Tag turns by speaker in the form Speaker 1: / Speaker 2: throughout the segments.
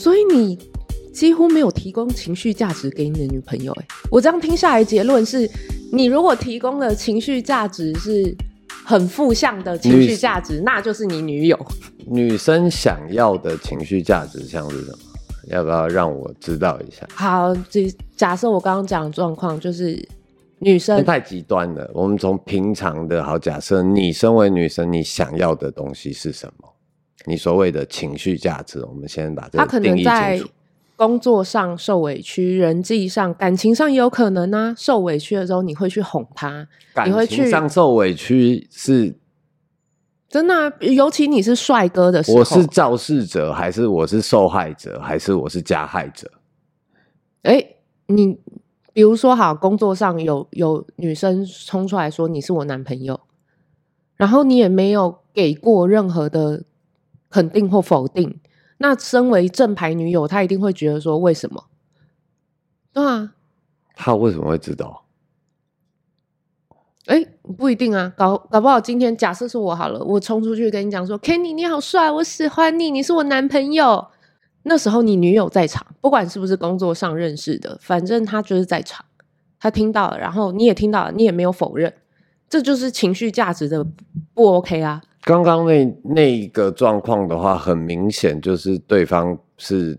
Speaker 1: 所以你几乎没有提供情绪价值给你的女朋友。哎，我这样听下来结论是，你如果提供的情绪价值是很负向的情绪价值，那就是你女友。
Speaker 2: 女生想要的情绪价值像是什么？要不要让我知道一下？
Speaker 1: 好，这假设我刚刚讲的状况就是女生
Speaker 2: 太极端了。我们从平常的好假设，你身为女生，你想要的东西是什么？你所谓的情绪价值，我们先把这个定义清楚。他可能在
Speaker 1: 工作上受委屈，人际上、感情上也有可能呢、啊。受委屈的时候，你会去哄他，你会去
Speaker 2: 感情上受委屈是
Speaker 1: 真的、啊。尤其你是帅哥的时候，
Speaker 2: 我是肇事者，还是我是受害者，还是我是加害者？
Speaker 1: 哎、欸，你比如说，好，工作上有有女生冲出来说你是我男朋友，然后你也没有给过任何的。肯定或否定，那身为正牌女友，她一定会觉得说，为什么？对啊，
Speaker 2: 她为什么会知道？
Speaker 1: 哎、欸，不一定啊，搞搞不好今天假设是我好了，我冲出去跟你讲说，Kenny 你好帅，我喜欢你，你是我男朋友。那时候你女友在场，不管是不是工作上认识的，反正她就是在场，她听到了，然后你也听到了，你也没有否认，这就是情绪价值的不 OK 啊。
Speaker 2: 刚刚那那一个状况的话，很明显就是对方是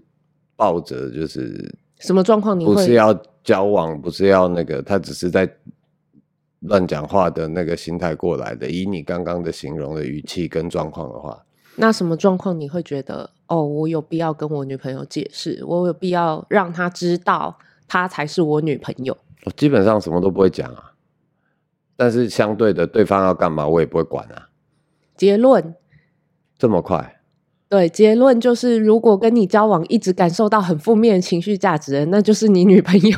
Speaker 2: 抱着就是
Speaker 1: 什么状况？你
Speaker 2: 不是要交往，不是要那个，他只是在乱讲话的那个心态过来的。以你刚刚的形容的语气跟状况的话，
Speaker 1: 那什么状况你会觉得哦，我有必要跟我女朋友解释，我有必要让她知道她才是我女朋友？
Speaker 2: 我基本上什么都不会讲啊，但是相对的，对方要干嘛，我也不会管啊。结论
Speaker 1: 这
Speaker 2: 么快？
Speaker 1: 对，结论就是，如果跟你交往一直感受到很负面的情绪价值，那就是你女朋友，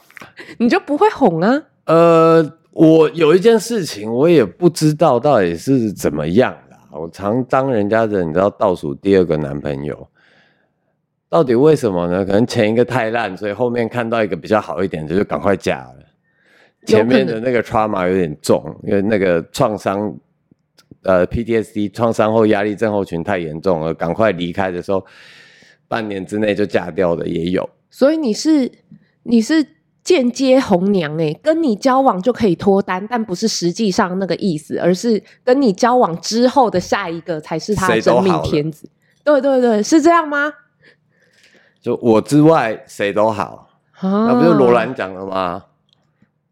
Speaker 1: 你就不会哄啊。
Speaker 2: 呃，我有一件事情，我也不知道到底是怎么样的。我常当人家的，你知道，倒数第二个男朋友，到底为什么呢？可能前一个太烂，所以后面看到一个比较好一点的，就赶快嫁了。前面的那个 trauma 有点重，因为那个创伤。呃，PTSD 创伤后压力症候群太严重了，赶快离开的时候，半年之内就嫁掉的也有。
Speaker 1: 所以你是你是间接红娘哎，跟你交往就可以脱单，但不是实际上那个意思，而是跟你交往之后的下一个才是他真命天子。对对对，是这样吗？
Speaker 2: 就我之外谁都好，啊、那不是罗兰讲的吗？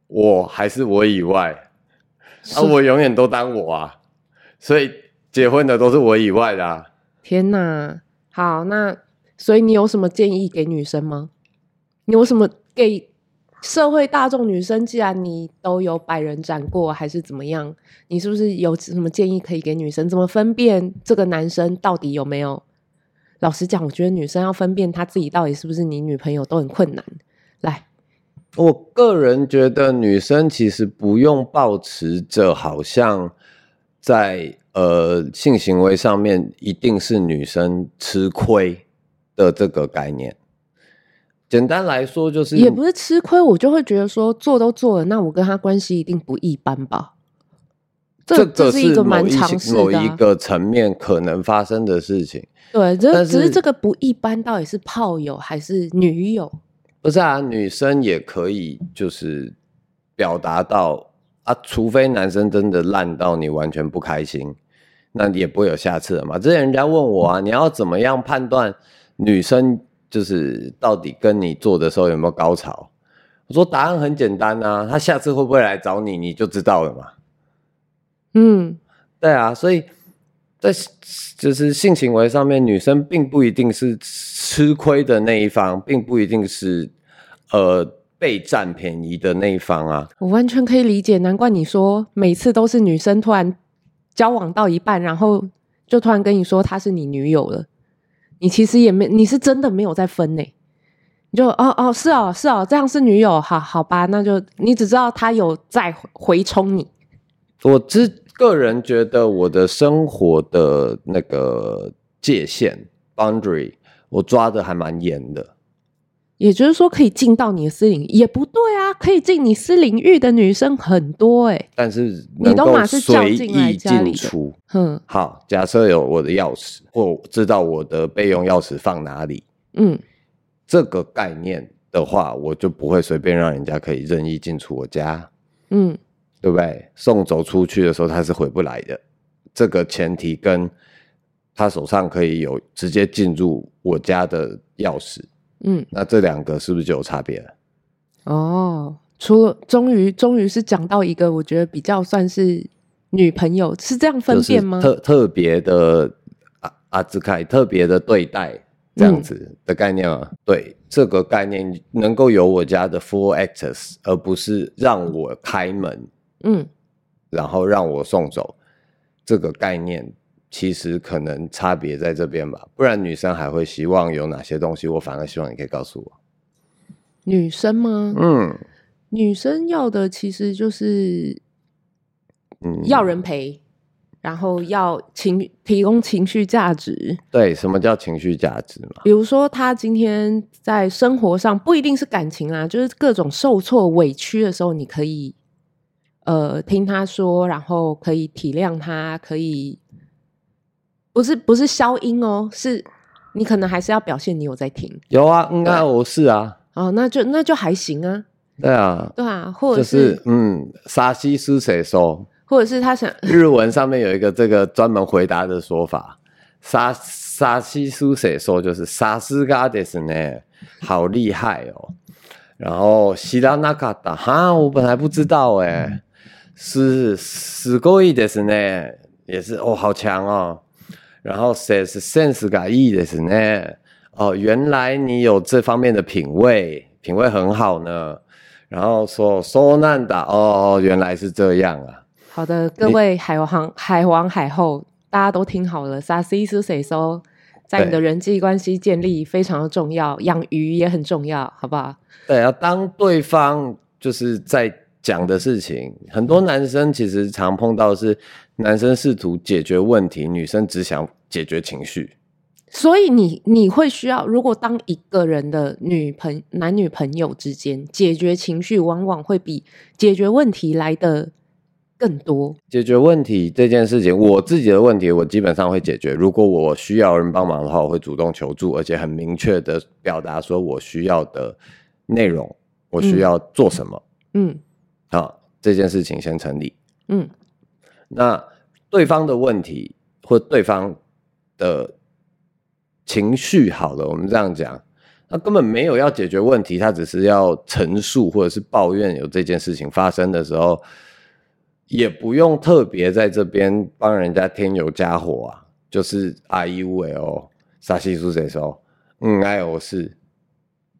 Speaker 2: 我还是我以外，啊，我永远都当我啊。所以结婚的都是我以外的啊！
Speaker 1: 天哪，好，那所以你有什么建议给女生吗？你有什么给社会大众女生？既然你都有百人斩过，还是怎么样？你是不是有什么建议可以给女生？怎么分辨这个男生到底有没有？老实讲，我觉得女生要分辨她自己到底是不是你女朋友都很困难。来，
Speaker 2: 我个人觉得女生其实不用抱持着好像。在呃性行为上面，一定是女生吃亏的这个概念。简单来说，就是
Speaker 1: 也不是吃亏，我就会觉得说做都做了，那我跟他关系一定不一般吧？
Speaker 2: 这这是一个蛮常识的某一个层面可能发生的事情。
Speaker 1: 对，这只是这个不一般，到底是炮友还是女友？
Speaker 2: 不是啊，女生也可以就是表达到。啊，除非男生真的烂到你完全不开心，那也不会有下次了嘛。之前人家问我啊，你要怎么样判断女生就是到底跟你做的时候有没有高潮？我说答案很简单啊，她下次会不会来找你，你就知道了嘛。
Speaker 1: 嗯，
Speaker 2: 对啊，所以在就是性行为上面，女生并不一定是吃亏的那一方，并不一定是呃。被占便宜的那一方啊，
Speaker 1: 我完全可以理解，难怪你说每次都是女生突然交往到一半，然后就突然跟你说她是你女友了。你其实也没，你是真的没有在分呢。你就哦哦是哦是哦，这样是女友，好好吧，那就你只知道她有在回冲你。
Speaker 2: 我只个人觉得我的生活的那个界限 boundary，我抓的还蛮严的。
Speaker 1: 也就是说，可以进到你的私领域也不对啊！可以进你私领域的女生很多哎、欸，
Speaker 2: 但是你都马是随意进出。
Speaker 1: 嗯，
Speaker 2: 好，假设有我的钥匙，或知道我的备用钥匙放哪里，
Speaker 1: 嗯，
Speaker 2: 这个概念的话，我就不会随便让人家可以任意进出我家。
Speaker 1: 嗯，
Speaker 2: 对不对？送走出去的时候，他是回不来的。这个前提跟他手上可以有直接进入我家的钥匙。嗯，那这两个是不是就有差别了？
Speaker 1: 哦，除了终于终于是讲到一个，我觉得比较算是女朋友是这样分辨吗？
Speaker 2: 特特别的阿阿兹凯特别的对待这样子的概念吗？嗯、对，这个概念能够有我家的 full access，而不是让我开门，嗯，然后让我送走，这个概念其实可能差别在这边吧。不然女生还会希望有哪些东西？我反而希望你可以告诉我。
Speaker 1: 女生吗？嗯，女生要的其实就是，嗯，要人陪，嗯、然后要情提供情绪价值。
Speaker 2: 对，什么叫情绪价值嘛？
Speaker 1: 比如说，她今天在生活上不一定是感情啊，就是各种受挫、委屈的时候，你可以呃听她说，然后可以体谅她，可以不是不是消音哦，是你可能还是要表现你有在听。
Speaker 2: 有啊，应该我是啊。
Speaker 1: 哦，那就那就还行啊。
Speaker 2: 对啊，
Speaker 1: 对啊，或者是、
Speaker 2: 就是、嗯，沙西苏谁说？
Speaker 1: 或者是他想
Speaker 2: 日文上面有一个这个专门回答的说法，沙沙西苏谁说就是沙斯嘎德斯呢，好厉害哦。然后西拉那卡达哈，我本来不知道哎，是すごいですね，也是哦，好强哦。 然后谁是センスがいいですね。哦，原来你有这方面的品味，品味很好呢。然后说说难的哦，原来是这样啊。
Speaker 1: 好的，各位海王、海王、海后，大家都听好了。啥意思？谁说在你的人际关系建立非常的重要，养鱼也很重要，好不好？
Speaker 2: 对啊，当对方就是在讲的事情，很多男生其实常碰到的是 男生试图解决问题，女生只想解决情绪。
Speaker 1: 所以你你会需要，如果当一个人的女朋男女朋友之间解决情绪，往往会比解决问题来的更多。
Speaker 2: 解决问题这件事情，我自己的问题我基本上会解决。如果我需要人帮忙的话，我会主动求助，而且很明确的表达说我需要的内容，我需要做什么。嗯，好，这件事情先成立。嗯，那对方的问题或对方的。情绪好了，我们这样讲，他根本没有要解决问题，他只是要陈述或者是抱怨有这件事情发生的时候，也不用特别在这边帮人家添油加火啊，就是啊一五哦，沙西苏谁说？嗯，哎，我是，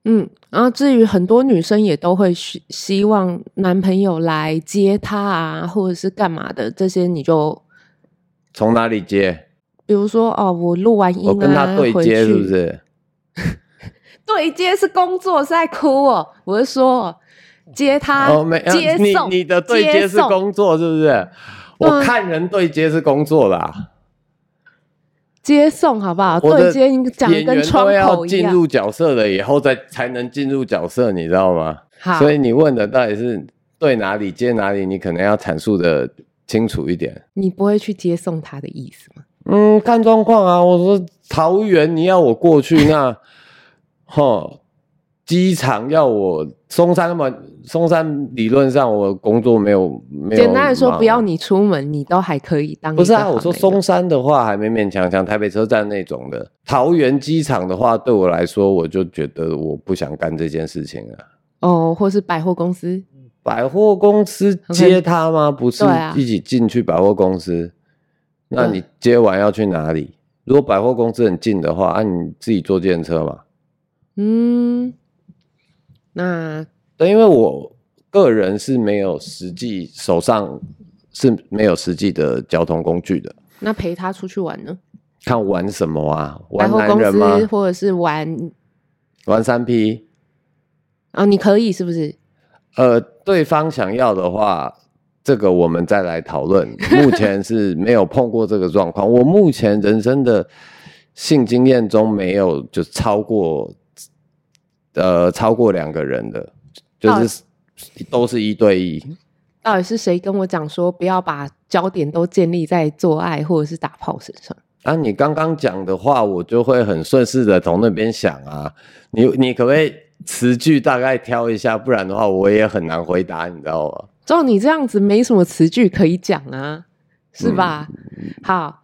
Speaker 1: 嗯，然后至于很多女生也都会希希望男朋友来接她啊，或者是干嘛的，这些你就
Speaker 2: 从哪里接？
Speaker 1: 比如说哦，我录完音啊，
Speaker 2: 我跟他对接是不是？
Speaker 1: 对接是工作，是在哭哦。我是说接他哦，没接送
Speaker 2: 你，你的对接是工作是不是？嗯、我看人对接是工作啦，
Speaker 1: 接送好不好？对接你讲跟窗口一样，要
Speaker 2: 进入角色了以后再才能进入角色，你知道吗？
Speaker 1: 好，
Speaker 2: 所以你问的到底是对哪里接哪里，你可能要阐述的清楚一点。
Speaker 1: 你不会去接送他的意思吗？
Speaker 2: 嗯，看状况啊。我说桃园你要我过去，那，齁，机场要我松山嘛？松山理论上我工作没有没有。
Speaker 1: 简单来说，不要你出门，你都还可以当。
Speaker 2: 不是啊，我说松山的话还勉勉强强，台北车站那种的。桃园机场的话，对我来说，我就觉得我不想干这件事情了。
Speaker 1: 哦，或是百货公司？
Speaker 2: 百货公司接他吗.不是，一起进去百货公司。那你接完要去哪里？如果百货公司很近的话，那、啊、你自己坐计程车嘛？
Speaker 1: 嗯，那
Speaker 2: 对，因为我个人是没有实际手上是没有实际的交通工具的。
Speaker 1: 那陪他出去玩呢？
Speaker 2: 看玩什么啊？玩男人吗？
Speaker 1: 或者是玩
Speaker 2: 玩三 P？
Speaker 1: 啊，你可以是不是？
Speaker 2: 呃，对方想要的话。这个我们再来讨论。目前是没有碰过这个状况。我目前人生的性经验中没有就超过呃超过两个人的，就是都是一对一。
Speaker 1: 到底是谁跟我讲说不要把焦点都建立在做爱或者是打炮身上？
Speaker 2: 啊，你刚刚讲的话，我就会很顺势的从那边想啊。你你可不可以词句大概挑一下？不然的话，我也很难回答，你知道吗？
Speaker 1: 照你这样子，没什么词句可以讲啊，是吧？嗯、好，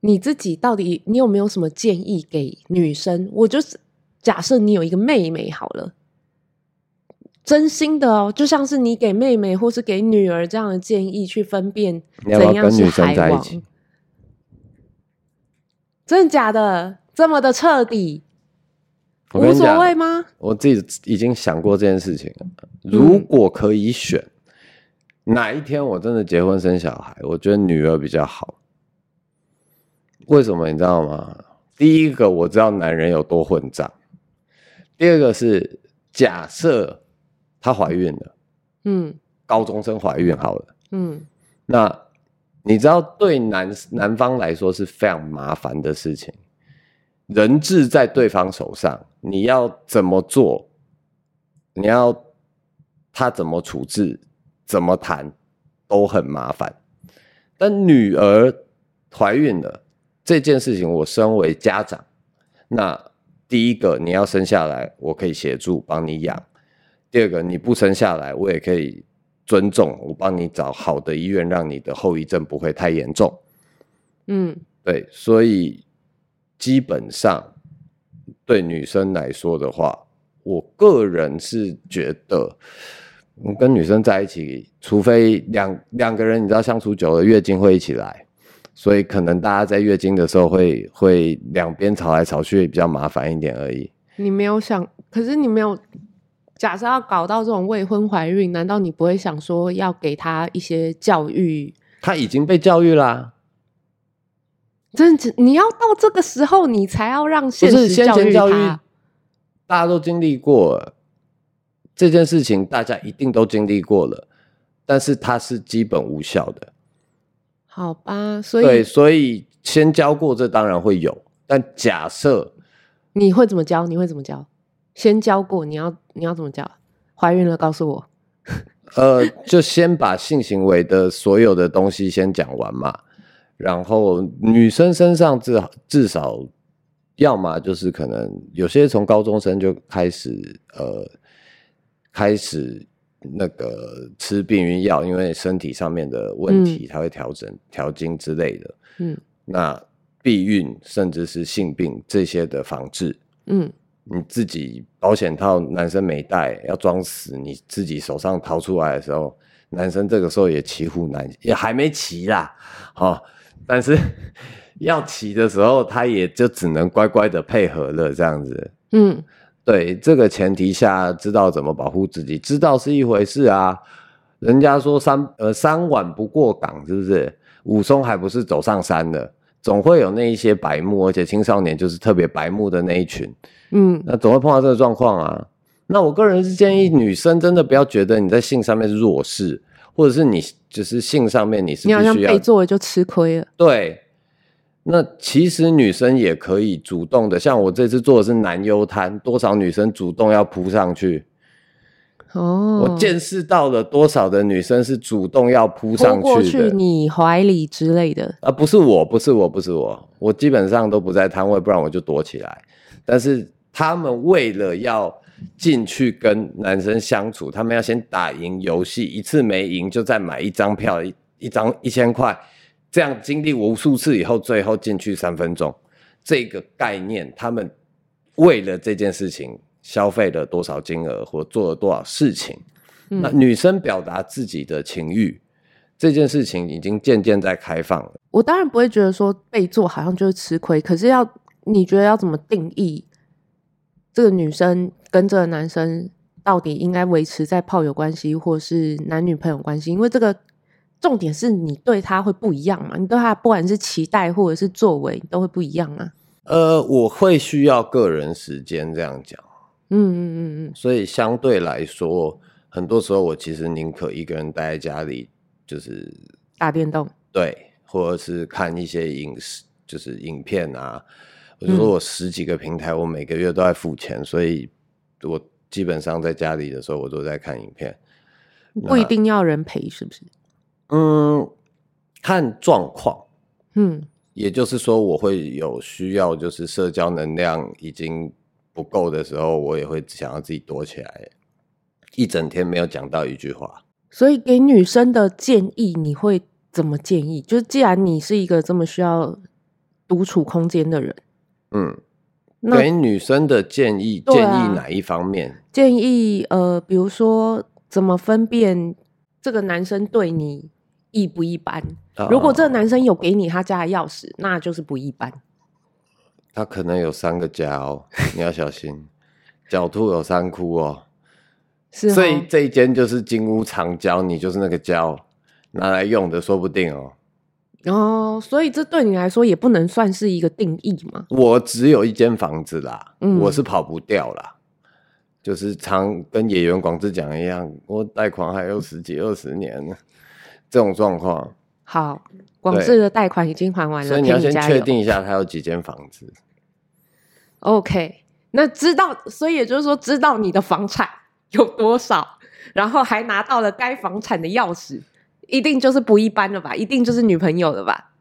Speaker 1: 你自己到底你有没有什么建议给女生？我就是假设你有一个妹妹好了，真心的哦，就像是你给妹妹或是给女儿这样的建议，去分辨怎样是海王。真的假的？这么的彻底，无所谓吗？
Speaker 2: 我自己已经想过这件事情了。如果可以选，嗯、哪一天我真的结婚生小孩，我觉得女儿比较好。为什么你知道吗？第一个我知道男人有多混账，第二个是假设她怀孕了，嗯，高中生怀孕好了，嗯，那。你知道，对男男方来说是非常麻烦的事情，人质在对方手上，你要怎么做？你要他怎么处置？怎么谈？都很麻烦。但女儿怀孕了这件事情，我身为家长，那第一个你要生下来，我可以协助帮你养；第二个你不生下来，我也可以。尊重我，帮你找好的医院，让你的后遗症不会太严重。嗯，对，所以基本上对女生来说的话，我个人是觉得，跟女生在一起，除非两两个人，你知道相处久了，月经会一起来，所以可能大家在月经的时候会会两边吵来吵去，比较麻烦一点而已。
Speaker 1: 你没有想，可是你没有。假设要搞到这种未婚怀孕，难道你不会想说要给他一些教育？
Speaker 2: 他已经被教育啦、啊，
Speaker 1: 真的，你要到这个时候，你才要让现实教育他。育
Speaker 2: 大家都经历过了这件事情，大家一定都经历过了，但是它是基本无效的。
Speaker 1: 好吧，所以
Speaker 2: 对，所以先教过，这当然会有。但假设
Speaker 1: 你会怎么教？你会怎么教？先教过，你要你要怎么教？怀孕了告诉我。
Speaker 2: 呃，就先把性行为的所有的东西先讲完嘛。然后女生身上至少至少，要么就是可能有些从高中生就开始呃开始那个吃避孕药，因为身体上面的问题，它会调整调经之类的。嗯，那避孕甚至是性病这些的防治，嗯。你自己保险套男生没带，要装死，你自己手上掏出来的时候，男生这个时候也骑虎难，也还没骑啦，哦，但是 要骑的时候，他也就只能乖乖的配合了，这样子。嗯，对，这个前提下，知道怎么保护自己，知道是一回事啊。人家说三呃三碗不过岗，是不是？武松还不是走上山的，总会有那一些白目，而且青少年就是特别白目的那一群。嗯，那总会碰到这个状况啊。那我个人是建议女生真的不要觉得你在性上面是弱势，或者是你就是性上面你是你好像
Speaker 1: 被做了就吃亏了。
Speaker 2: 对，那其实女生也可以主动的，像我这次做的是男优瘫，多少女生主动要扑上去。哦，我见识到了多少的女生是主动要扑上去的，过去
Speaker 1: 你怀里之类的。
Speaker 2: 啊，不是我，不是我，不是我，我基本上都不在摊位，不然我就躲起来。但是。他们为了要进去跟男生相处，他们要先打赢游戏，一次没赢就再买一张票，一一张一千块，这样经历无数次以后，最后进去三分钟，这个概念，他们为了这件事情消费了多少金额或做了多少事情？嗯、那女生表达自己的情欲这件事情已经渐渐在开放了。
Speaker 1: 我当然不会觉得说被做好像就是吃亏，可是要你觉得要怎么定义？这个女生跟这个男生到底应该维持在炮友关系，或是男女朋友关系？因为这个重点是你对他会不一样嘛？你对他不管是期待或者是作为都会不一样啊。
Speaker 2: 呃，我会需要个人时间这样讲。嗯嗯嗯嗯。所以相对来说，很多时候我其实宁可一个人待在家里，就是
Speaker 1: 打电动，
Speaker 2: 对，或者是看一些影视，就是影片啊。我就说我十几个平台，我每个月都在付钱，嗯，所以我基本上在家里的时候，我都在看影片。
Speaker 1: 不一定要人陪，是不是？
Speaker 2: 嗯，看状况。嗯，也就是说，我会有需要，就是社交能量已经不够的时候，我也会想要自己躲起来，一整天没有讲到一句话。
Speaker 1: 所以，给女生的建议，你会怎么建议？就是既然你是一个这么需要独处空间的人，
Speaker 2: 嗯，给女生的建议，建议哪一方面？
Speaker 1: 啊，建议呃，比如说怎么分辨这个男生对你一不一般？如果这个男生有给你他家的钥匙，那就是不一般。
Speaker 2: 他可能有三个家哦，你要小心。狡兔有三窟哦，是哦。所以这一间就是金屋藏娇，你就是那个娇拿来用的，说不定哦。
Speaker 1: 哦，所以这对你来说也不能算是一个定义嘛。
Speaker 2: 我只有一间房子啦，嗯，我是跑不掉啦。就是常跟野原广志讲一样，我贷款还有十几二十年呢，这种状况。
Speaker 1: 好，广志的贷款已经还完了，
Speaker 2: 所以你要先确定一下他有几间房子。
Speaker 1: OK，那知道，所以也就是说，知道你的房产有多少，然后还拿到了该房产的钥匙，一定就是不一般了吧？一定就是女朋友了吧？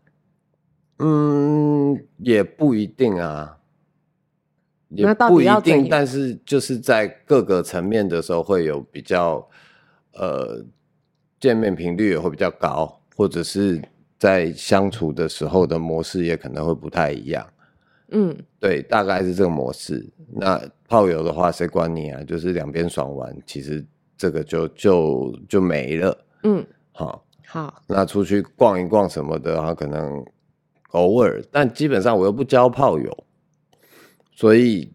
Speaker 2: 嗯，也不一定啊，也不一定，但是就是在各个层面的时候会有比较，呃，见面频率也会比较高。或者是在相处的时候的模式也可能会不太一样，嗯，对，大概是这个模式。那炮友的话，谁管你啊？就是两边爽完，其实这个就就就没了，嗯，好，好，那出去逛一逛什么的，然后可能偶尔，但基本上我又不交炮友，所以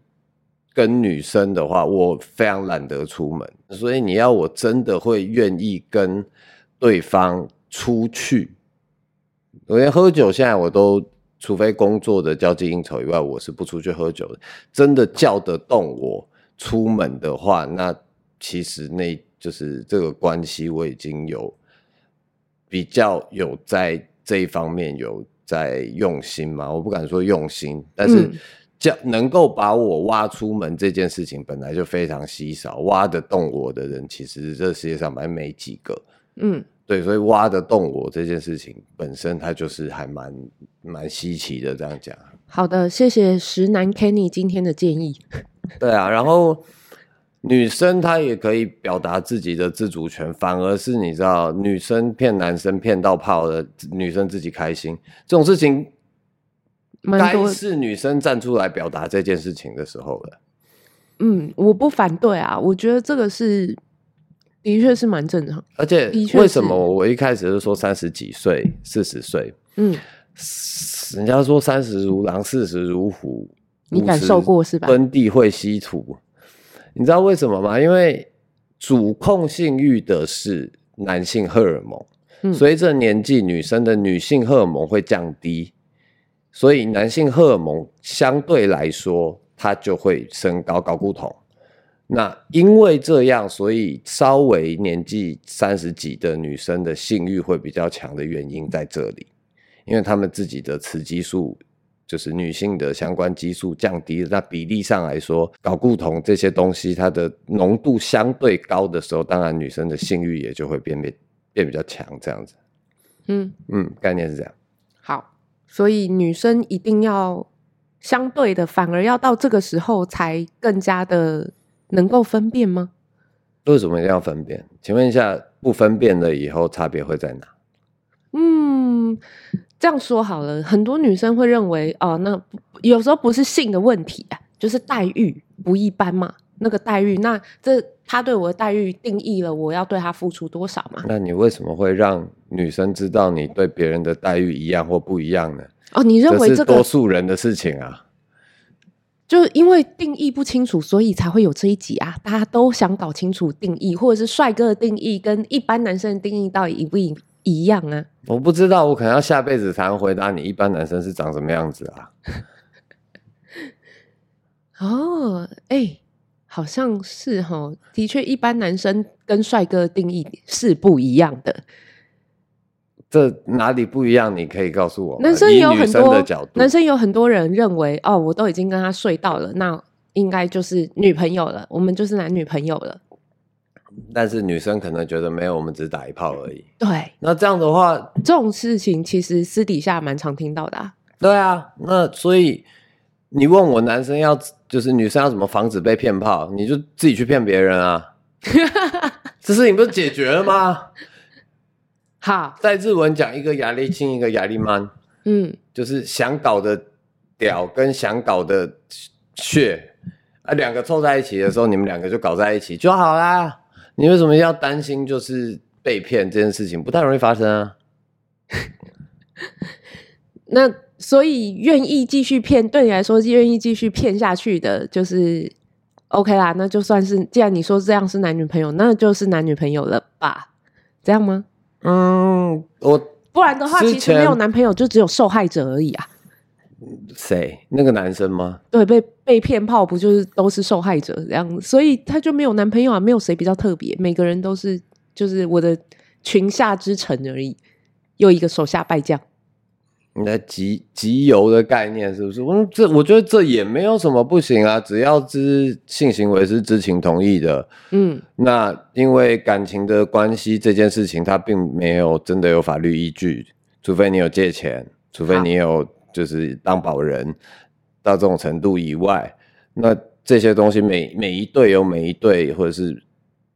Speaker 2: 跟女生的话，我非常懒得出门，所以你要我真的会愿意跟对方。出去，我连喝酒现在我都，除非工作的交际应酬以外，我是不出去喝酒的。真的叫得动我出门的话，那其实那就是这个关系，我已经有比较有在这一方面有在用心嘛。我不敢说用心，但是叫能够把我挖出门这件事情本来就非常稀少，挖得动我的人，其实这世界上还没几个。嗯。对，所以挖得动我这件事情本身，它就是还蛮蛮稀奇的。这样讲，
Speaker 1: 好的，谢谢石南 Kenny 今天的建议。
Speaker 2: 对啊，然后女生她也可以表达自己的自主权，反而是你知道，女生骗男生骗到炮的，女生自己开心这种事情，该是女生站出来表达这件事情的时候了。
Speaker 1: 嗯，我不反对啊，我觉得这个是。的确是蛮正常，
Speaker 2: 而且为什么我一开始是说三十几岁、四十岁？嗯，人家说三十如狼，四十如虎，
Speaker 1: 你感受过是吧？
Speaker 2: 耕地会稀土，你知道为什么吗？因为主控性欲的是男性荷尔蒙，嗯，随着年纪，女生的女性荷尔蒙会降低，所以男性荷尔蒙相对来说它就会升高，睾固酮。那因为这样，所以稍微年纪三十几的女生的性欲会比较强的原因在这里，因为她们自己的雌激素，就是女性的相关激素降低，那比例上来说，睾固酮这些东西它的浓度相对高的时候，当然女生的性欲也就会变变变比较强，这样子。嗯嗯，概念是这样。
Speaker 1: 好，所以女生一定要相对的，反而要到这个时候才更加的。能够分辨吗？
Speaker 2: 为什么一定要分辨？请问一下，不分辨了以后差别会在哪？
Speaker 1: 嗯，这样说好了，很多女生会认为，哦，那有时候不是性的问题啊，就是待遇不一般嘛。那个待遇，那这他对我的待遇定义了我要对他付出多少嘛？
Speaker 2: 那你为什么会让女生知道你对别人的待遇一样或不一样呢？
Speaker 1: 哦，你认为
Speaker 2: 这个，多数人的事情啊？
Speaker 1: 就因为定义不清楚，所以才会有这一集啊！大家都想搞清楚定义，或者是帅哥的定义跟一般男生的定义到底一不一一样啊？
Speaker 2: 我不知道，我可能要下辈子才能回答你，一般男生是长什么样子啊？
Speaker 1: 哦，哎、欸，好像是哈，的确，一般男生跟帅哥的定义是不一样的。
Speaker 2: 这哪里不一样？你可以告诉我。
Speaker 1: 男生有很多男生有很多人认为，哦，我都已经跟他睡到了，那应该就是女朋友了，我们就是男女朋友了。
Speaker 2: 但是女生可能觉得没有，我们只是打一炮而已。
Speaker 1: 对，
Speaker 2: 那这样的话，
Speaker 1: 这种事情其实私底下蛮常听到的啊。
Speaker 2: 对啊，那所以你问我男生要就是女生要怎么防止被骗炮，你就自己去骗别人啊。这事情不是解决了吗？
Speaker 1: 好，
Speaker 2: 在日文讲一个压力轻，一个压力慢，
Speaker 1: 嗯，
Speaker 2: 就是想搞的屌跟想搞的血啊，两个凑在一起的时候，你们两个就搞在一起就好啦。你为什么要担心就是被骗这件事情？不太容易发生啊。
Speaker 1: 那所以愿意继续骗，对你来说愿意继续骗下去的，就是 OK 啦。那就算是，既然你说这样是男女朋友，那就是男女朋友了吧？这样吗？
Speaker 2: 嗯，我
Speaker 1: 不然的话，其实没有男朋友，就只有受害者而已啊。
Speaker 2: 谁？那个男生吗？
Speaker 1: 对，被被骗炮不就是都是受害者这样？所以他就没有男朋友啊，没有谁比较特别，每个人都是就是我的群下之臣而已，又一个手下败将。
Speaker 2: 你的集集邮的概念是不是？我这我觉得这也没有什么不行啊，只要知性行为是知情同意的，嗯，那因为感情的关系这件事情，它并没有真的有法律依据，除非你有借钱，除非你有就是当保人到这种程度以外，那这些东西每每一对有每一对，或者是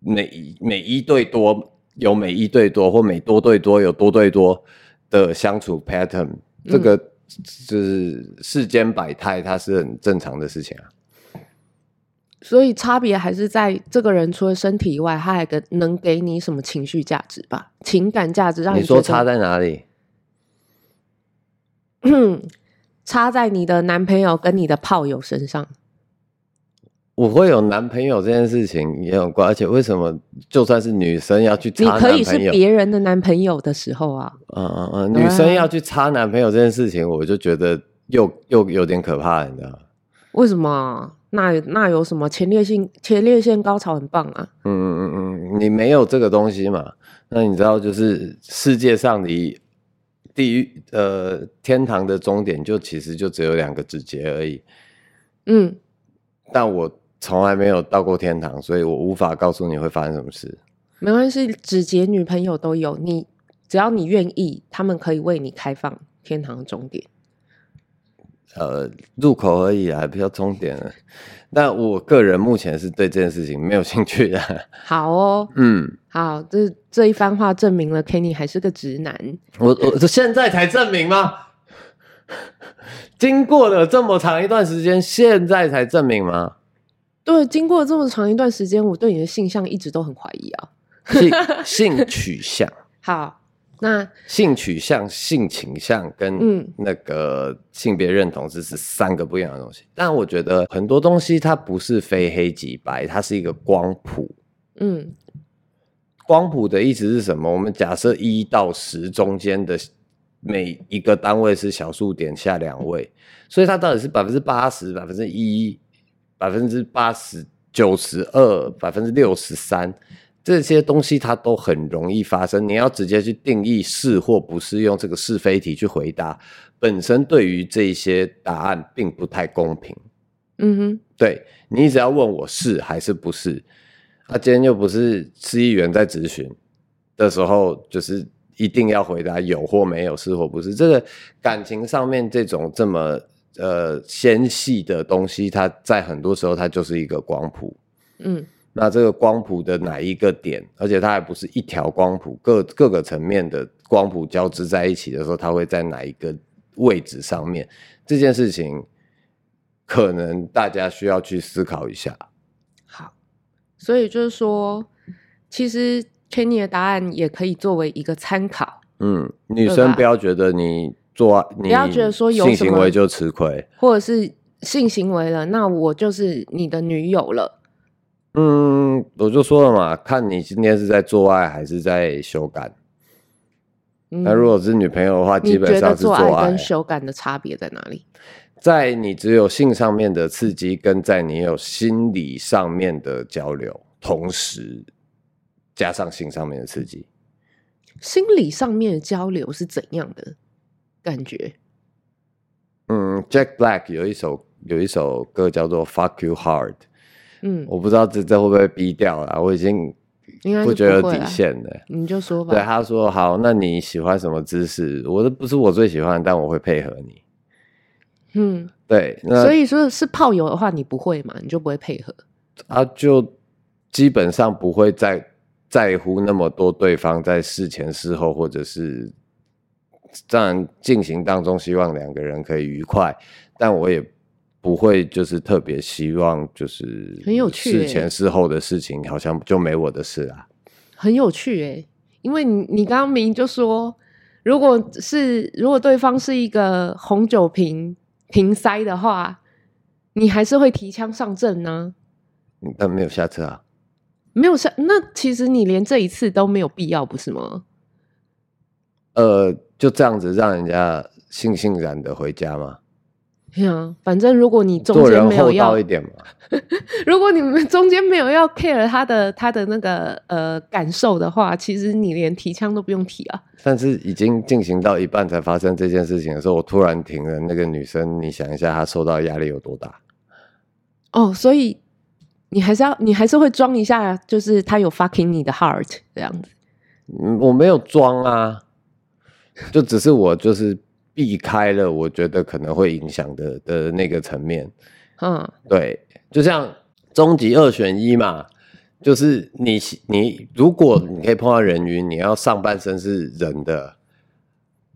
Speaker 2: 每每一对多有每一对多，或每多对多有多对多的相处 pattern。这个就是世间百态，它是很正常的事情啊。
Speaker 1: 所以差别还是在这个人除了身体以外，他还给能给你什么情绪价值吧？情感价值让你，
Speaker 2: 你说差在哪里？
Speaker 1: 差在你的男朋友跟你的炮友身上。
Speaker 2: 我会有男朋友这件事情也有关，而且为什么就算是女生要去插男朋友，
Speaker 1: 你可以是别人的男朋友的时候啊，
Speaker 2: 嗯嗯嗯，女生要去插男朋友这件事情，我就觉得又又有点可怕，你知道？为
Speaker 1: 什么？那那有什么前列腺前列腺高潮很棒啊？
Speaker 2: 嗯嗯嗯嗯，你没有这个东西嘛？那你知道，就是世界上离地狱呃天堂的终点，就其实就只有两个指节而已。嗯，但我。从来没有到过天堂，所以我无法告诉你会发生什么事。
Speaker 1: 没关系，指节女朋友都有，你只要你愿意，他们可以为你开放天堂的终点。
Speaker 2: 呃，入口而已啊，还不要终点了。但我个人目前是对这件事情没有兴趣的。
Speaker 1: 好哦，嗯，好，这这一番话证明了 Kenny 还是个直男。
Speaker 2: 我我现在才证明吗？经过了这么长一段时间，现在才证明吗？
Speaker 1: 对，经过这么长一段时间，我对你的性向一直都很怀疑啊。
Speaker 2: 性 性取向，
Speaker 1: 好，那
Speaker 2: 性取向、性倾向跟那个性别认同这是三个不一样的东西。但我觉得很多东西它不是非黑即白，它是一个光谱。嗯，光谱的意思是什么？我们假设一到十中间的每一个单位是小数点下两位，所以它到底是百分之八十、百分之一？百分之八十九十二，百分之六十三，这些东西它都很容易发生。你要直接去定义是或不是，用这个是非题去回答，本身对于这些答案并不太公平。嗯哼，对，你只要问我是还是不是，啊，今天又不是市议员在质询的时候，就是一定要回答有或没有，是或不是。这个感情上面这种这么。呃，纤细的东西，它在很多时候它就是一个光谱。嗯，那这个光谱的哪一个点，而且它还不是一条光谱，各各个层面的光谱交织在一起的时候，它会在哪一个位置上面？这件事情可能大家需要去思考一下。
Speaker 1: 好，所以就是说，其实 Kenny 的答案也可以作为一个参考。
Speaker 2: 嗯，女生不要觉得你。做你不要觉得说有性行为就吃亏，
Speaker 1: 或者是性行为了，那我就是你的女友了。
Speaker 2: 嗯，我就说了嘛，看你今天是在做爱还是在修改。嗯、那如果是女朋友的话，基本上是做爱。做爱
Speaker 1: 跟修改的差别在哪里？
Speaker 2: 在你只有性上面的刺激，跟在你有心理上面的交流，同时加上性上面的刺激。
Speaker 1: 心理上面的交流是怎样的？感觉，
Speaker 2: 嗯，Jack Black 有一首有一首歌叫做《Fuck You Hard》，嗯，我不知道这这会不会逼掉了，我已经不觉得有底线了。
Speaker 1: 你就说吧。
Speaker 2: 对，他说好，那你喜欢什么姿势？我都不是我最喜欢，但我会配合你。
Speaker 1: 嗯，
Speaker 2: 对，那
Speaker 1: 所以说是泡友的话，你不会嘛？你就不会配合？
Speaker 2: 啊，就基本上不会在在乎那么多对方在事前事后，或者是当然进行当中，希望两个人可以愉快，但我也不会就是特别希望就是
Speaker 1: 很有趣，
Speaker 2: 事前事后的事情好像就没我的事啊，
Speaker 1: 很有趣哎，因为你你刚刚明明就说，如果是如果对方是一个红酒瓶。瓶塞的话，你还是会提枪上阵呢？
Speaker 2: 但没有下车啊，
Speaker 1: 没有下。那其实你连这一次都没有必要，不是吗？
Speaker 2: 呃，就这样子让人家悻悻然的回家吗？
Speaker 1: 对啊，反正如果你中间没有要
Speaker 2: 一点嘛，
Speaker 1: 如果你们中间没有要 care 他的他的那个呃感受的话，其实你连提枪都不用提啊。
Speaker 2: 但是已经进行到一半才发生这件事情的时候，我突然停了。那个女生，你想一下，她受到压力有多大？
Speaker 1: 哦，所以你还是要，你还是会装一下，就是她有 fucking 你的 heart 这样子。
Speaker 2: 嗯，我没有装啊，就只是我就是。避开了，我觉得可能会影响的的那个层面，嗯，对，就像终极二选一嘛，就是你你如果你可以碰到人鱼，你要上半身是人的，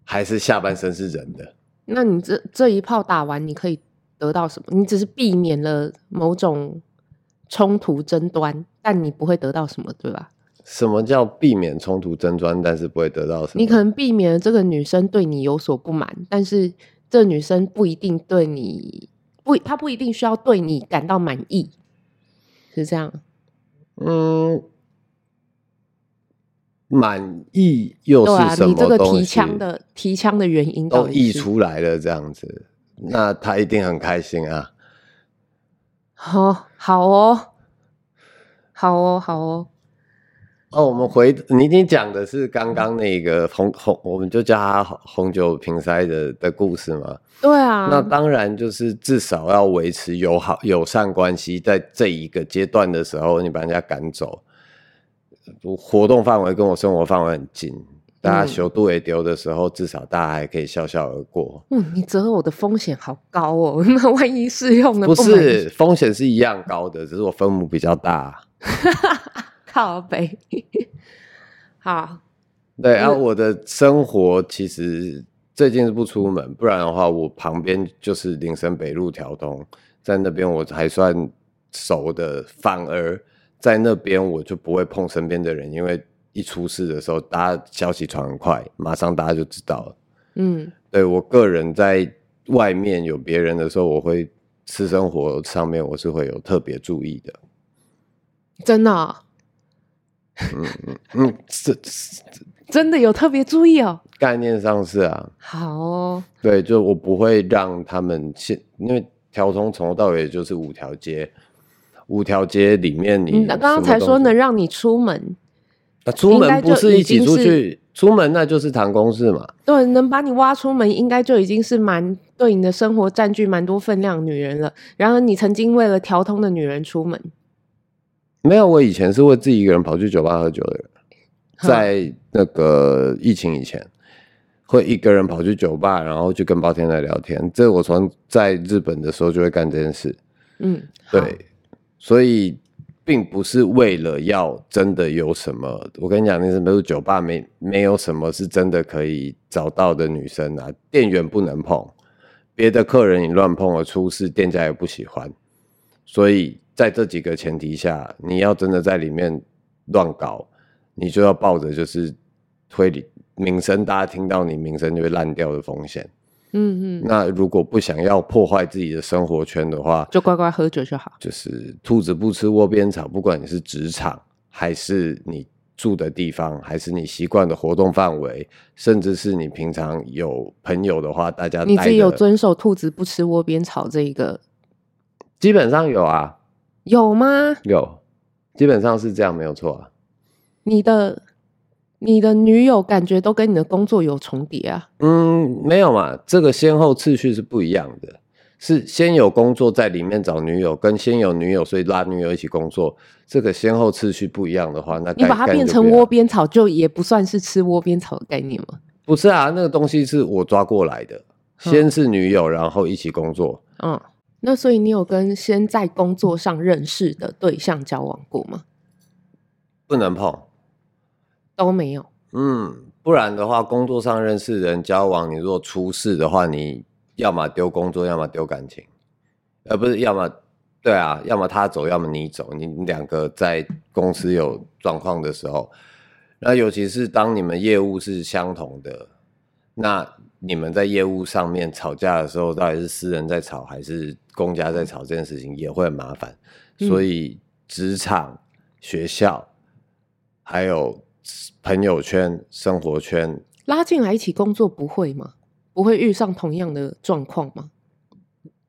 Speaker 2: 还是下半身是人的？
Speaker 1: 那你这这一炮打完，你可以得到什么？你只是避免了某种冲突争端，但你不会得到什么，对吧？
Speaker 2: 什么叫避免冲突争端，但是不会得到什么？
Speaker 1: 你可能避免了这个女生对你有所不满，但是这女生不一定对你不，她不一定需要对你感到满意，是这样？
Speaker 2: 嗯，满意又是什
Speaker 1: 么你这个提枪的提枪的原因
Speaker 2: 都溢出来了，这样子，那她一定很开心啊！
Speaker 1: 好，好哦，好哦，好哦。
Speaker 2: 哦，我们回你你讲的是刚刚那个红红，我们就叫他红酒瓶塞的的故事吗？
Speaker 1: 对啊，
Speaker 2: 那当然就是至少要维持友好友善关系，在这一个阶段的时候，你把人家赶走，活动范围跟我生活范围很近，大家修度也丢的时候，至少大家还可以笑笑而过。
Speaker 1: 嗯，你择偶的风险好高哦，那万一适用的
Speaker 2: 不是风险是一样高的，只是我分母比较大。
Speaker 1: 靠北，好，
Speaker 2: 对啊，我的生活其实最近是不出门，不然的话，我旁边就是林森北路条通，在那边我还算熟的，反而在那边我就不会碰身边的人，因为一出事的时候，大家消息传很快，马上大家就知道了。嗯，对，我个人在外面有别人的时候，我会私生活上面我是会有特别注意的，
Speaker 1: 真的哦。
Speaker 2: 嗯嗯嗯，是
Speaker 1: 真的有特别注意哦。
Speaker 2: 概念上是啊，
Speaker 1: 好哦。
Speaker 2: 对，就我不会让他们先，因为条通从头到尾就是五条街，五条街里面你，你刚
Speaker 1: 刚才说能让你出门，
Speaker 2: 啊，出门不是一起出去，出门那就是谈公事嘛。
Speaker 1: 对，能把你挖出门，应该就已经是蛮对你的生活占据蛮多分量的女人了。然而，你曾经为了调通的女人出门。
Speaker 2: 没有，我以前是会自己一个人跑去酒吧喝酒的人，在那个疫情以前，会一个人跑去酒吧，然后去跟包天来聊天。这我从在日本的时候就会干这件事。嗯，对，所以并不是为了要真的有什么。我跟你讲，那是没有酒吧没没有什么是真的可以找到的女生啊，店员不能碰，别的客人你乱碰了出事，店家也不喜欢，所以。在这几个前提下，你要真的在里面乱搞，你就要抱着就是推理名声，大家听到你名声就会烂掉的风险。嗯嗯。那如果不想要破坏自己的生活圈的话，
Speaker 1: 就乖乖喝酒就好。
Speaker 2: 就是兔子不吃窝边草，不管你是职场，还是你住的地方，还是你习惯的活动范围，甚至是你平常有朋友的话，大家
Speaker 1: 你自己有遵守兔子不吃窝边草这一个？
Speaker 2: 基本上有啊。
Speaker 1: 有吗？
Speaker 2: 有，基本上是这样，没有错啊。
Speaker 1: 你的你的女友感觉都跟你的工作有重叠啊？
Speaker 2: 嗯，没有嘛，这个先后次序是不一样的，是先有工作在里面找女友，跟先有女友所以拉女友一起工作，这个先后次序不一样的话，那
Speaker 1: 你把它变成窝边草，就也不算是吃窝边草的概念吗？
Speaker 2: 不是啊，那个东西是我抓过来的。先是女友，然后一起工作。
Speaker 1: 嗯，那所以你有跟先在工作上认识的对象交往过吗？
Speaker 2: 不能碰，
Speaker 1: 都没有。
Speaker 2: 嗯，不然的话，工作上认识的人交往，你如果出事的话，你要么丢工作，要么丢感情，呃不是要么对啊，要么他走，要么你走，你两个在公司有状况的时候，那尤其是当你们业务是相同的，那。你们在业务上面吵架的时候，到底是私人在吵还是公家在吵？这件事情也会很麻烦。嗯、所以，职场、学校还有朋友圈、生活圈
Speaker 1: 拉进来一起工作不会吗？不会遇上同样的状况吗？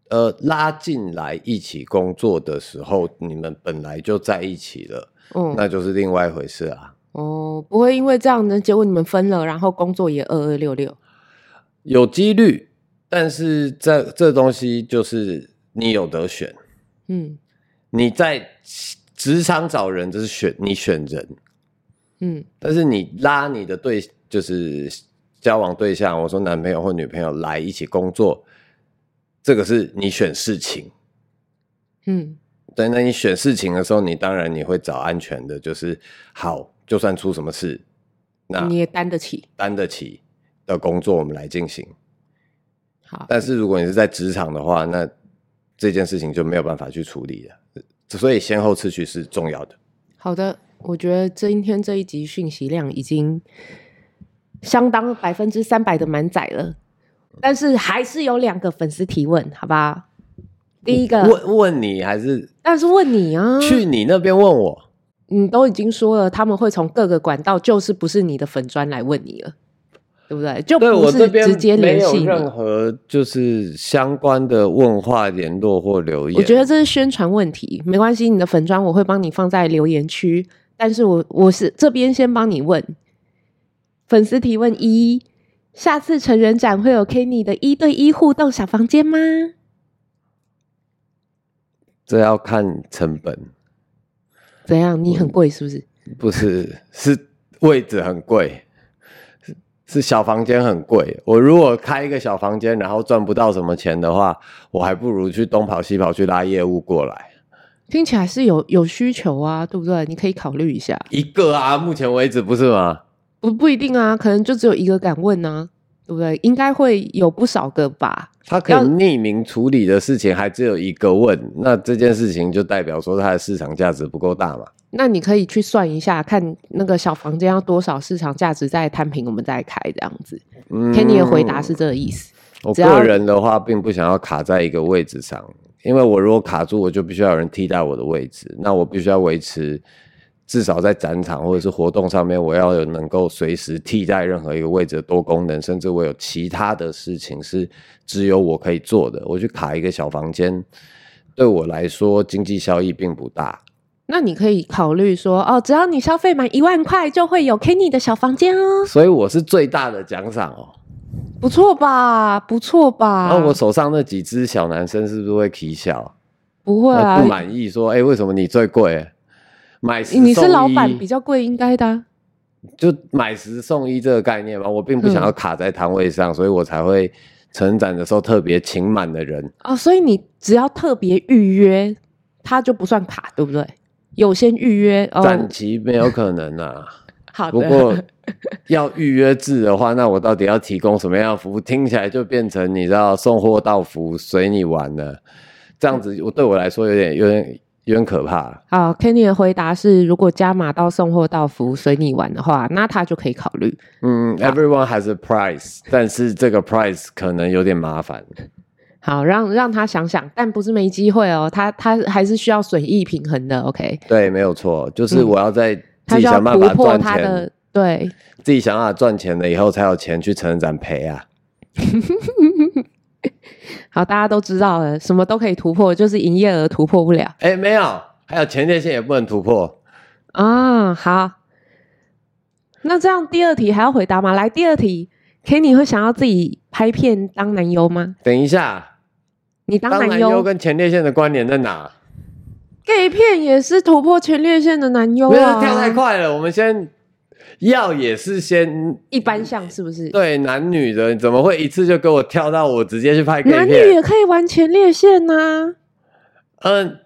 Speaker 2: 呃，拉进来一起工作的时候，你们本来就在一起了，嗯，那就是另外一回事啊。
Speaker 1: 哦，不会因为这样呢，结果你们分了，然后工作也二二六六。
Speaker 2: 有几率，但是这这东西就是你有得选。嗯，你在职场找人，就是选你选人。嗯，但是你拉你的对，就是交往对象，我说男朋友或女朋友来一起工作，这个是你选事情。嗯，对，那你选事情的时候，你当然你会找安全的，就是好，就算出什么事，那
Speaker 1: 你也担得起，
Speaker 2: 担得起。的工作我们来进行，
Speaker 1: 好。
Speaker 2: 但是如果你是在职场的话，那这件事情就没有办法去处理了。所以先后次序是重要的。
Speaker 1: 好的，我觉得今天这一集讯息量已经相当百分之三百的满载了，但是还是有两个粉丝提问，好吧？第一个
Speaker 2: 问问你还是？
Speaker 1: 但是问你啊，
Speaker 2: 去你那边问我。
Speaker 1: 你都已经说了，他们会从各个管道，就是不是你的粉砖来问你了。对不对？就不是直接联系，没有
Speaker 2: 任何就是相关的问话联络或留言。
Speaker 1: 我觉得这是宣传问题，没关系，你的粉砖我会帮你放在留言区。但是我我是这边先帮你问粉丝提问一：下次成人展会有 Kenny 的一对一互动小房间吗？
Speaker 2: 这要看成本。
Speaker 1: 怎样？你很贵是不是？
Speaker 2: 不是，是位置很贵。是小房间很贵，我如果开一个小房间，然后赚不到什么钱的话，我还不如去东跑西跑去拉业务过来。
Speaker 1: 听起来是有有需求啊，对不对？你可以考虑一下。
Speaker 2: 一个啊，目前为止不是吗？
Speaker 1: 不不一定啊，可能就只有一个敢问呢、啊，对不对？应该会有不少个吧。
Speaker 2: 他可以匿名处理的事情还只有一个问，那这件事情就代表说它的市场价值不够大嘛？
Speaker 1: 那你可以去算一下，看那个小房间要多少市场价值再摊平，我们再开这样子。嗯，Kenny 的回答是这个意思。
Speaker 2: 我个人的话，并不想要卡在一个位置上，因为我如果卡住，我就必须要有人替代我的位置，那我必须要维持。至少在展场或者是活动上面，我要有能够随时替代任何一个位置的多功能，甚至我有其他的事情是只有我可以做的。我去卡一个小房间，对我来说经济效益并不大。
Speaker 1: 那你可以考虑说，哦，只要你消费满一万块，就会有 Kenny 的小房间哦。
Speaker 2: 所以我是最大的奖赏哦，
Speaker 1: 不错吧？不错吧？
Speaker 2: 那我手上那几只小男生是不是会起笑？
Speaker 1: 不会啊，
Speaker 2: 不满意说，哎、欸，为什么你最贵？买十
Speaker 1: 你是老板比较贵，应该的。
Speaker 2: 就买十送一这个概念嘛，我并不想要卡在摊位上，嗯，所以我才会成人展的时候特别请满的人。
Speaker 1: 哦，所以你只要特别预约，它就不算卡，对不对？有先预约，
Speaker 2: 展、哦、期没有可能啊。
Speaker 1: 好的。
Speaker 2: 不过要预约制的话，那我到底要提供什么样的服务？听起来就变成你知道送货到府随你玩了，这样子我对我来说有点有点。有点可怕。
Speaker 1: 好，Kenny 的回答是：如果加码到送货到服随你玩的话，那他就可以考虑。
Speaker 2: 嗯，Everyone has a price，但是这个 price 可能有点麻烦。
Speaker 1: 好，让让他想想，但不是没机会哦。他他还是需要损益平衡的。OK，
Speaker 2: 对，没有错，就是我要在自己想办法赚钱，
Speaker 1: 的对，
Speaker 2: 自己想办法赚钱了以后，才有钱去成人展赔啊。
Speaker 1: 好，大家都知道了，什么都可以突破，就是营业额突破不了。
Speaker 2: 哎、欸，没有，还有前列腺也不能突破
Speaker 1: 啊。好，那这样第二题还要回答吗？来，第二题，Kenny 会想要自己拍片当男优吗？
Speaker 2: 等一下，
Speaker 1: 你当男优
Speaker 2: 跟前列腺的关联在哪
Speaker 1: ？gay 片也是突破前列腺的男优啊！
Speaker 2: 跳太快了，我们先要也是先
Speaker 1: 一般向是不是？
Speaker 2: 对，男女的怎么会一次就给我跳到我直接去拍？
Speaker 1: 男女也可以玩前列腺呐。
Speaker 2: 嗯、呃，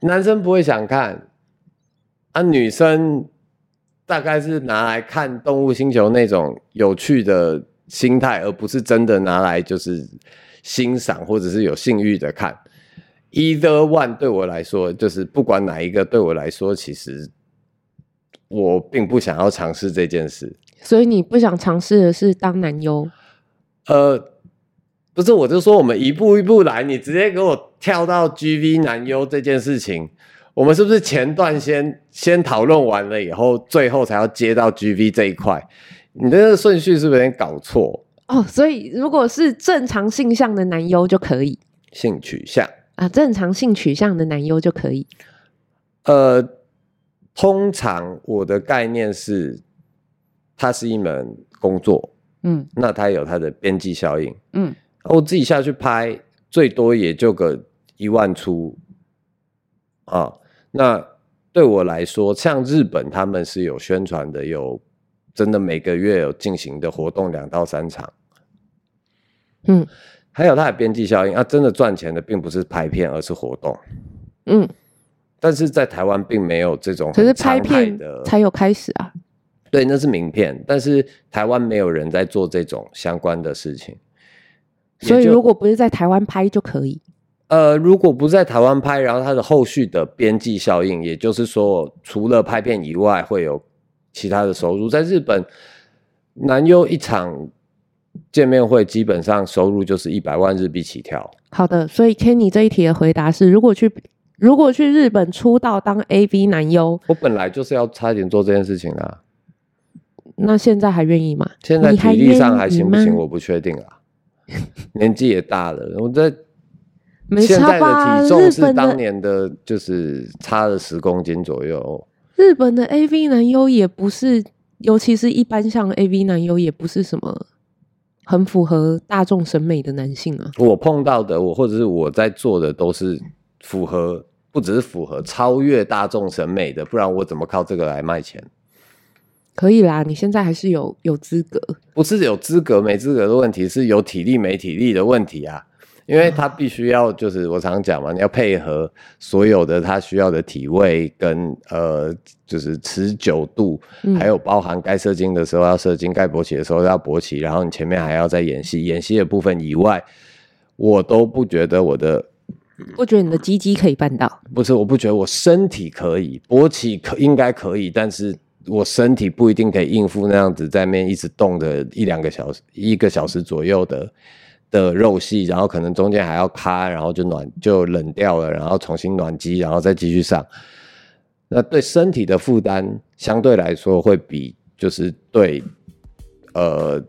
Speaker 2: 男生不会想看，啊，女生大概是拿来看《动物星球》那种有趣的心态，而不是真的拿来就是欣赏或者是有性欲的看。Either one 对我来说，就是不管哪一个对我来说，其实我并不想要尝试这件事。
Speaker 1: 所以你不想尝试的是当男优？
Speaker 2: 呃，不是，我就说我们一步一步来。你直接给我跳到 GV 男优这件事情，我们是不是前段先先讨论完了以后，最后才要接到 GV 这一块？你的顺序是不是有点搞错？
Speaker 1: 哦，所以如果是正常性向的男优就可以，
Speaker 2: 性取向。
Speaker 1: 啊，正常性取向的男优就可以。
Speaker 2: 呃，通常我的概念是，它是一门工作，嗯，那它有它的边际效应，嗯，我自己下去拍，最多也就个一万出，啊，那对我来说，像日本他们是有宣传的，有真的每个月有进行的活动两到三场，嗯。还有它的边际效应啊，真的赚钱的并不是拍片，而是活动。嗯，但是在台湾并没有这种，
Speaker 1: 可是拍片才有开始啊。
Speaker 2: 对，那是名片，但是台湾没有人在做这种相关的事情。
Speaker 1: 所以如果不是在台湾拍就可以。
Speaker 2: 呃，如果不是在台湾拍，然后它的后续的边际效应，也就是说，除了拍片以外，会有其他的收入。在日本，男优一场。见面会基本上收入就是一百万日币起跳。
Speaker 1: 好的，所以 Kenny 这一题的回答是：如果去如果去日本出道当 AV 男优，
Speaker 2: 我本来就是要差点做这件事情的啊。
Speaker 1: 那现在还愿意吗？
Speaker 2: 现在体力上还行不行？我不确定啊。年纪也大了，我在 现在的体重是当年的，就是差了十公斤左右。
Speaker 1: 日本的 AV 男优也不是，尤其是一般像 AV 男优也不是什么。很符合大众审美的男性啊！
Speaker 2: 我碰到的，我或者是我在做的，都是符合，不只是符合，超越大众审美的，不然我怎么靠这个来卖钱？
Speaker 1: 可以啦，你现在还是有有资格，
Speaker 2: 不是有资格没资格的问题，是有体力没体力的问题啊！因为他必须要，就是我常讲嘛，你要配合所有的他需要的体位跟呃，就是持久度，嗯、还有包含该射精的时候要射精，该勃起的时候要勃起，然后你前面还要再演戏，演戏的部分以外，我都不觉得我的，
Speaker 1: 不觉得你的鸡鸡可以办到，
Speaker 2: 不是，我不觉得我身体可以勃起可应该可以，但是我身体不一定可以应付那样子在面一直动的一两个小时，一个小时左右的。的肉系，然后可能中间还要卡，然后就暖就冷掉了，然后重新暖机，然后再继续上。那对身体的负担相对来说会比就是对呃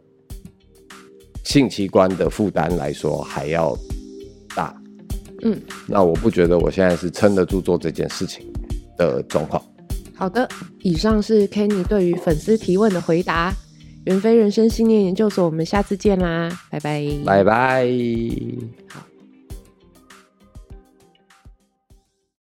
Speaker 2: 性器官的负担来说还要大。嗯，那我不觉得我现在是撑得住做这件事情的状况。
Speaker 1: 好的，以上是 Kenny 对于粉丝提问的回答。袁飞人生信念研究所，我们下次见啦，拜拜，
Speaker 2: 拜拜，
Speaker 1: 好。